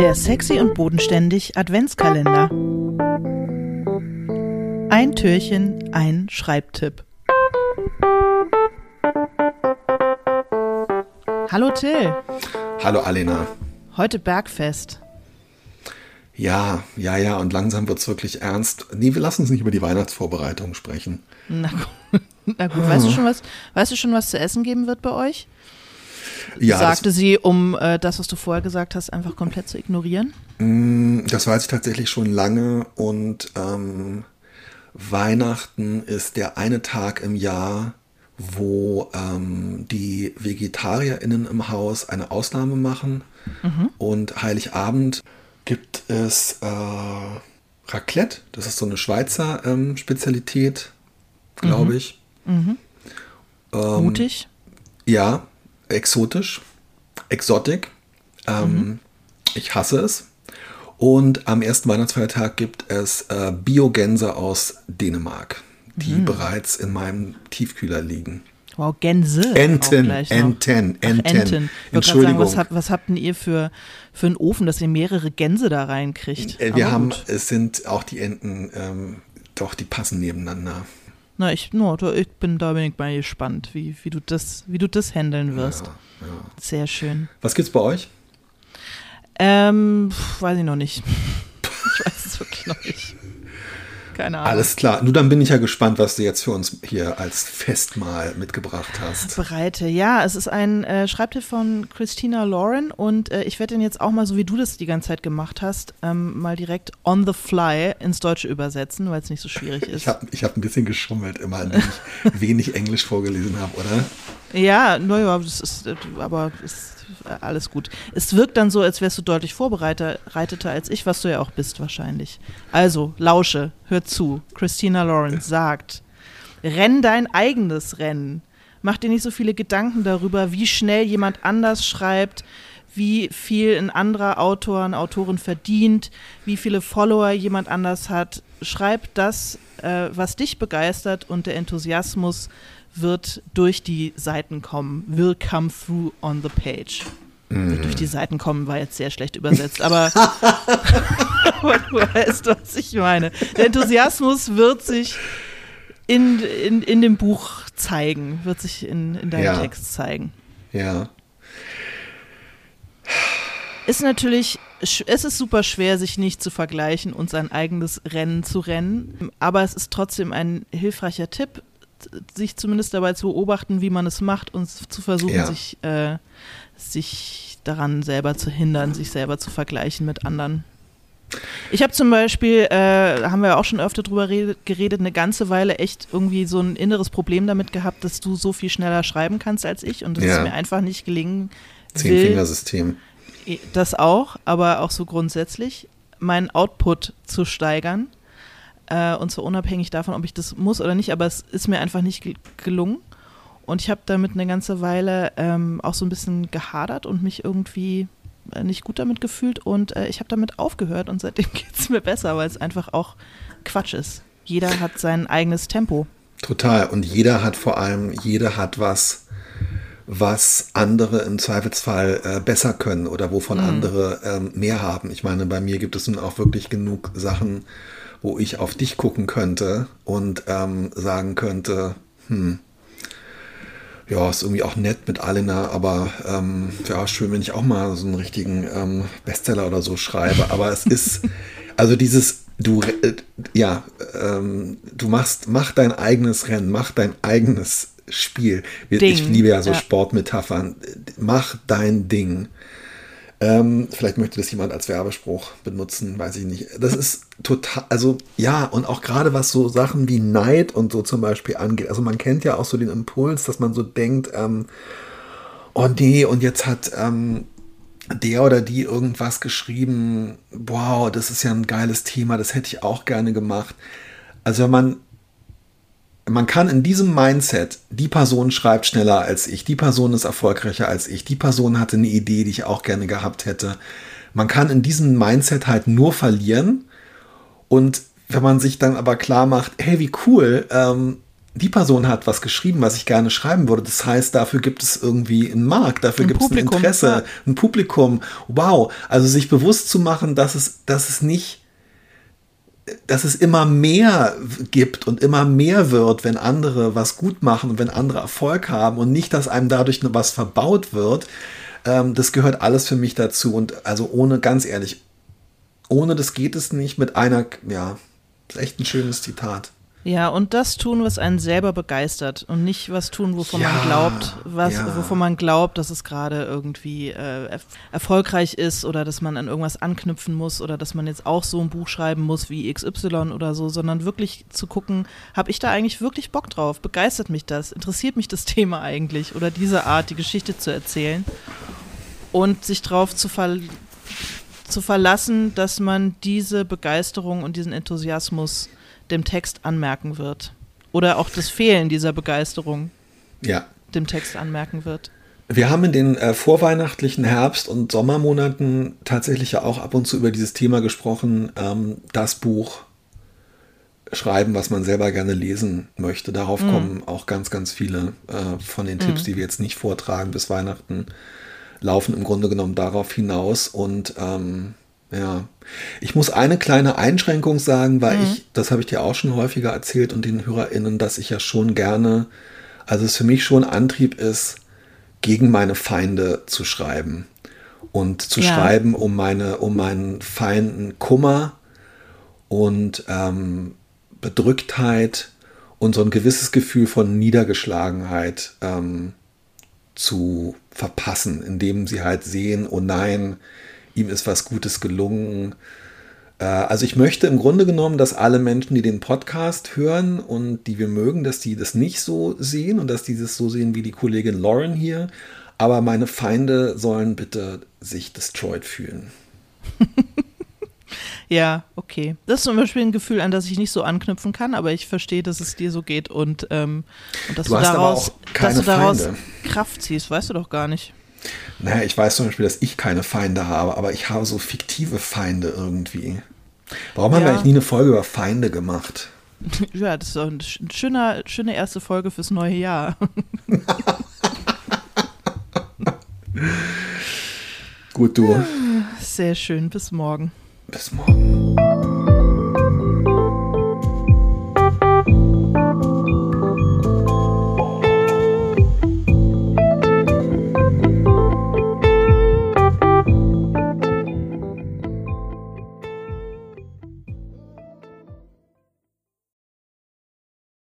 Der sexy und bodenständig Adventskalender. Ein Türchen, ein Schreibtipp. Hallo Till. Hallo Alena. Heute Bergfest. Ja, ja, ja, und langsam wird es wirklich ernst. Nee, wir lassen uns nicht über die Weihnachtsvorbereitung sprechen. Na gut, na gut. Weißt, du schon, was, weißt du schon, was zu essen geben wird bei euch? Ja, Sagte sie, um äh, das, was du vorher gesagt hast, einfach komplett zu ignorieren? Mm, das weiß ich tatsächlich schon lange und ähm, Weihnachten ist der eine Tag im Jahr, wo ähm, die VegetarierInnen im Haus eine Ausnahme machen. Und Heiligabend gibt es äh, Raclette. Das ist so eine Schweizer ähm, Spezialität, glaube ich. Ähm, Mutig? Ja, exotisch, exotic. Ähm, Ich hasse es. Und am ersten Weihnachtsfeiertag gibt es äh, Biogänse aus Dänemark, die bereits in meinem Tiefkühler liegen. Wow, Gänse. Enten. Enten, Ach, Enten. Enten. Entschuldigung. Sagen, was, habt, was habt denn ihr für, für einen Ofen, dass ihr mehrere Gänse da reinkriegt? Äh, Wir Aber haben, gut. es sind auch die Enten, ähm, doch, die passen nebeneinander. Na, ich, no, ich bin da bin ich mal gespannt, wie, wie du das, wie du das handeln wirst. Sehr schön. Was gibt's bei euch? Ähm, weiß ich noch nicht. ich weiß es wirklich noch nicht. Keine Ahnung. Alles klar. Nun, dann bin ich ja gespannt, was du jetzt für uns hier als Festmahl mitgebracht hast. Bereite. Ja, es ist ein äh, Schreibtipp von Christina Lauren und äh, ich werde den jetzt auch mal, so wie du das die ganze Zeit gemacht hast, ähm, mal direkt on the fly ins Deutsche übersetzen, weil es nicht so schwierig ist. Ich habe ich hab ein bisschen geschummelt, immer, indem ich wenig Englisch vorgelesen habe, oder? Ja, naja, das ist, äh, aber ist äh, alles gut. Es wirkt dann so, als wärst du deutlich vorbereiteter als ich, was du ja auch bist wahrscheinlich. Also, lausche, hör zu. Christina Lawrence sagt, renn dein eigenes Rennen. Mach dir nicht so viele Gedanken darüber, wie schnell jemand anders schreibt, wie viel ein anderer Autor, eine Autorin verdient, wie viele Follower jemand anders hat. Schreib das, äh, was dich begeistert und der Enthusiasmus wird durch die Seiten kommen, will come through on the page. Wird durch die Seiten kommen war jetzt sehr schlecht übersetzt, aber, aber du weißt, was ich meine. Der Enthusiasmus wird sich in, in, in dem Buch zeigen, wird sich in, in deinem Ja. Text zeigen. Ja. Ist natürlich, es ist super schwer, sich nicht zu vergleichen und sein eigenes Rennen zu rennen. Aber es ist trotzdem ein hilfreicher Tipp, sich zumindest dabei zu beobachten, wie man es macht und zu versuchen, Ja. sich, äh, sich daran selber zu hindern, sich selber zu vergleichen mit anderen. Ich habe zum Beispiel, äh, haben wir auch schon öfter drüber rede- geredet, eine ganze Weile echt irgendwie so ein inneres Problem damit gehabt, dass du so viel schneller schreiben kannst als ich und das Ja. ist mir einfach nicht gelingen. Zehn-Fingersystem. Das auch, aber auch so grundsätzlich, meinen Output zu steigern. Äh, und zwar unabhängig davon, ob ich das muss oder nicht, aber es ist mir einfach nicht gel- gelungen. Und ich habe damit eine ganze Weile ähm, auch so ein bisschen gehadert und mich irgendwie äh, nicht gut damit gefühlt. Und äh, ich habe damit aufgehört und seitdem geht es mir besser, weil es einfach auch Quatsch ist. Jeder hat sein eigenes Tempo. Total. Und jeder hat vor allem, jeder hat was, was andere im Zweifelsfall äh, besser können oder wovon andere ähm, mehr haben. Ich meine, bei mir gibt es nun auch wirklich genug Sachen, wo ich auf dich gucken könnte und ähm, sagen könnte, hm, ja, ist irgendwie auch nett mit Alena, aber ähm, ja, schön, wenn ich auch mal so einen richtigen ähm, Bestseller oder so schreibe. Aber es ist, also dieses, du, äh, ja, ähm, du machst, mach dein eigenes Rennen, mach dein eigenes Spiel. Ich Ding, liebe ja so ja. Sportmetaphern. Mach dein Ding. Ähm, vielleicht möchte das jemand als Werbespruch benutzen, weiß ich nicht. Das ist total, also ja, und auch gerade was so Sachen wie Neid und so zum Beispiel angeht. Also man kennt ja auch so den Impuls, dass man so denkt, ähm, oh nee, und jetzt hat ähm, der oder die irgendwas geschrieben, wow, das ist ja ein geiles Thema, das hätte ich auch gerne gemacht. Also wenn man man kann in diesem Mindset, die Person schreibt schneller als ich, die Person ist erfolgreicher als ich, die Person hatte eine Idee, die ich auch gerne gehabt hätte. Man kann in diesem Mindset halt nur verlieren. Und wenn man sich dann aber klar macht, hey, wie cool, ähm, die Person hat was geschrieben, was ich gerne schreiben würde. Das heißt, dafür gibt es irgendwie einen Markt, dafür gibt es ein Interesse, ja. ein Publikum. Wow. Also sich bewusst zu machen, dass es, dass es nicht, dass es immer mehr gibt und immer mehr wird, wenn andere was gut machen und wenn andere Erfolg haben und nicht, dass einem dadurch nur was verbaut wird. Ähm, das gehört alles für mich dazu. Und also ohne, ganz ehrlich, ohne das geht es nicht mit einer, ja, ist echt ein schönes Zitat. Ja, und das tun, was einen selber begeistert und nicht was tun, wovon ja, man glaubt, was, ja. wovon man glaubt, dass es gerade irgendwie äh, erfolgreich ist oder dass man an irgendwas anknüpfen muss oder dass man jetzt auch so ein Buch schreiben muss wie XY oder so, sondern wirklich zu gucken, habe ich da eigentlich wirklich Bock drauf? Begeistert mich das? Interessiert mich das Thema eigentlich oder diese Art, die Geschichte zu erzählen? Und sich drauf zu, ver zu verlassen, dass man diese Begeisterung und diesen Enthusiasmus dem Text anmerken wird. Oder auch das Fehlen dieser Begeisterung ja. dem Text anmerken wird. Wir haben in den äh, vorweihnachtlichen Herbst- und Sommermonaten tatsächlich ja auch ab und zu über dieses Thema gesprochen, ähm, das Buch schreiben, was man selber gerne lesen möchte. Darauf mm. kommen auch ganz, ganz viele äh, von den mm. Tipps, die wir jetzt nicht vortragen bis Weihnachten, laufen im Grunde genommen darauf hinaus. Und ähm, ja, ich muss eine kleine Einschränkung sagen, weil mhm. ich, das habe ich dir auch schon häufiger erzählt und den HörerInnen, dass ich ja schon gerne, also es für mich schon Antrieb ist, gegen meine Feinde zu schreiben. Und zu ja. schreiben, um meine, um meinen Feinden Kummer und ähm, Bedrücktheit und so ein gewisses Gefühl von Niedergeschlagenheit ähm, zu verpassen, indem sie halt sehen, oh nein, ihm ist was Gutes gelungen. Äh, also ich möchte im Grunde genommen, dass alle Menschen, die den Podcast hören und die wir mögen, dass die das nicht so sehen und dass die das so sehen wie die Kollegin Lauren hier. Aber meine Feinde sollen bitte sich destroyed fühlen. ja, okay. Das ist zum Beispiel ein Gefühl, an das ich nicht so anknüpfen kann, aber ich verstehe, dass es dir so geht und, ähm, und dass, du, du daraus, dass du daraus Kraft ziehst, weißt du doch gar nicht. Naja, ich weiß zum Beispiel, dass ich keine Feinde habe, aber ich habe so fiktive Feinde irgendwie. Warum ja. haben wir eigentlich nie eine Folge über Feinde gemacht? Ja, das ist doch eine schöne, schöne erste Folge fürs neue Jahr. Gut, du. Sehr schön. Bis morgen. Bis morgen.